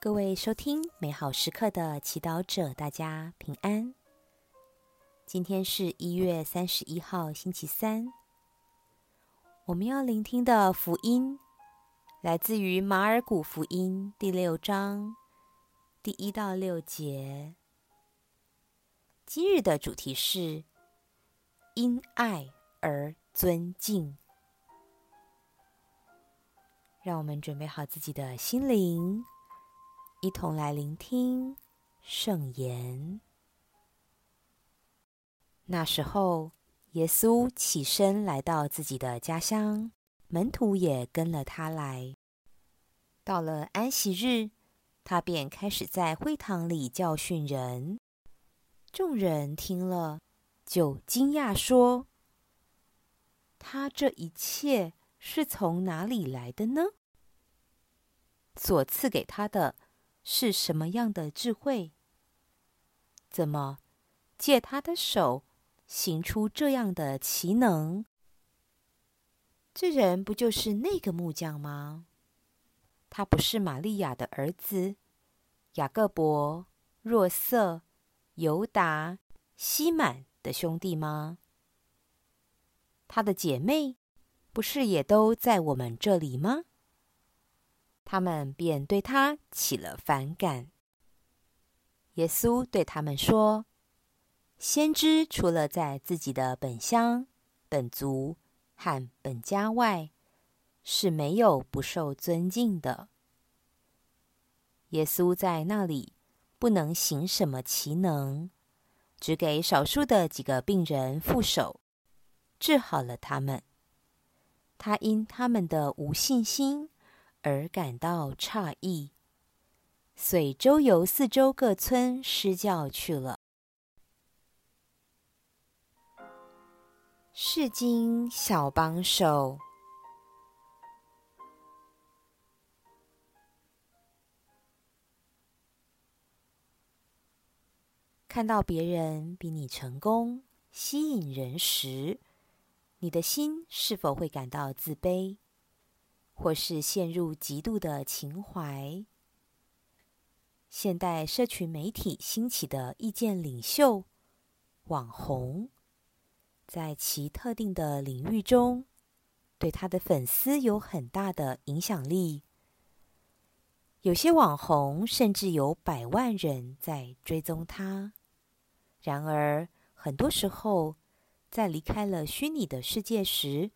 各位收听美好时刻的祈祷者，大家平安。今天是一月三十一号，星期三。我们要聆听的福音来自于马尔谷福音第六章第一到六节。今日的主题是因爱而尊敬。让我们准备好自己的心灵。一同来聆听圣言。那时候，耶稣起身来到自己的家乡，门徒也跟了他来。到了安息日，他便开始在会堂里教训人。众人听了，就惊讶说：“他这一切是从哪里来的呢？所赐给他的。”是什么样的智慧？怎么借他的手行出这样的奇能？这人不就是那个木匠吗？他不是玛利亚的儿子，雅各伯、若瑟、犹达、西满的兄弟吗？他的姐妹不是也都在我们这里吗？他们便对他起了反感。耶稣对他们说：“先知除了在自己的本乡、本族和本家外，是没有不受尊敬的。”耶稣在那里不能行什么奇能，只给少数的几个病人覆手，治好了他们。他因他们的无信心。而感到诧异，遂周游四周各村施教去了。是经小帮手，看到别人比你成功、吸引人时，你的心是否会感到自卑？或是陷入极度的情怀。现代社群媒体兴起的意见领袖、网红，在其特定的领域中，对他的粉丝有很大的影响力。有些网红甚至有百万人在追踪他。然而，很多时候，在离开了虚拟的世界时，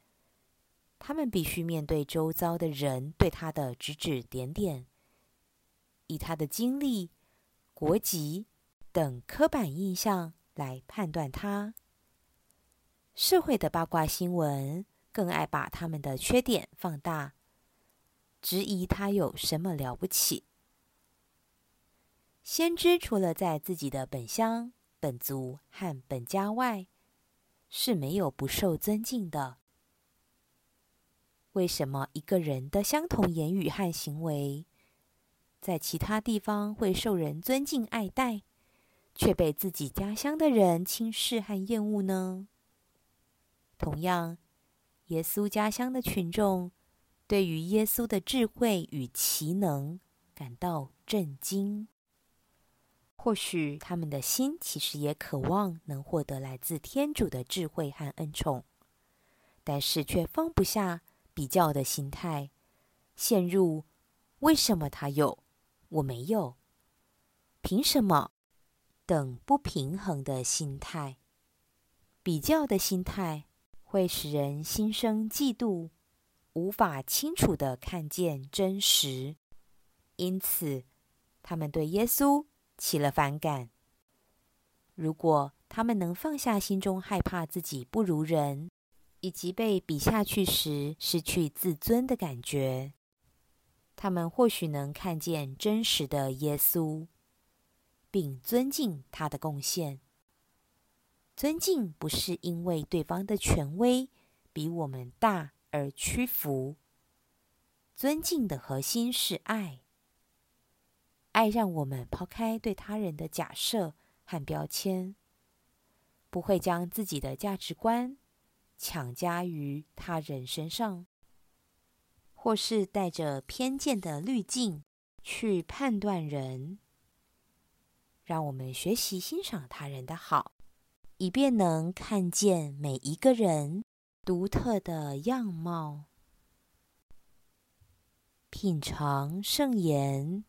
他们必须面对周遭的人对他的指指点点，以他的经历、国籍等刻板印象来判断他。社会的八卦新闻更爱把他们的缺点放大，质疑他有什么了不起。先知除了在自己的本乡、本族和本家外，是没有不受尊敬的。为什么一个人的相同言语和行为，在其他地方会受人尊敬爱戴，却被自己家乡的人轻视和厌恶呢？同样，耶稣家乡的群众对于耶稣的智慧与奇能感到震惊。或许他们的心其实也渴望能获得来自天主的智慧和恩宠，但是却放不下。比较的心态，陷入为什么他有，我没有？凭什么？等不平衡的心态。比较的心态会使人心生嫉妒，无法清楚的看见真实，因此他们对耶稣起了反感。如果他们能放下心中害怕自己不如人，以及被比下去时失去自尊的感觉，他们或许能看见真实的耶稣，并尊敬他的贡献。尊敬不是因为对方的权威比我们大而屈服，尊敬的核心是爱。爱让我们抛开对他人的假设和标签，不会将自己的价值观。强加于他人身上，或是带着偏见的滤镜去判断人。让我们学习欣赏他人的好，以便能看见每一个人独特的样貌。品尝圣言，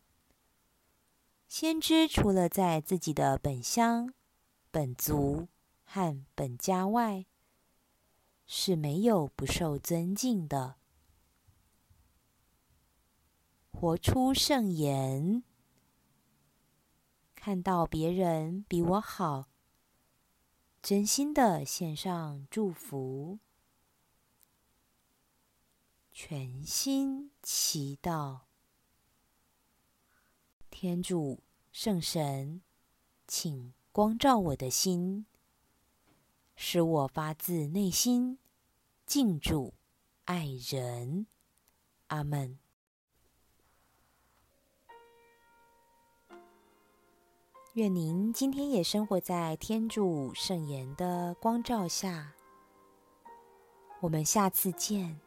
先知除了在自己的本乡、本族和本家外，是没有不受尊敬的。活出圣言，看到别人比我好，真心的献上祝福。全心祈祷，天主圣神，请光照我的心，使我发自内心敬主爱人。阿门。愿您今天也生活在天主圣言的光照下。我们下次见。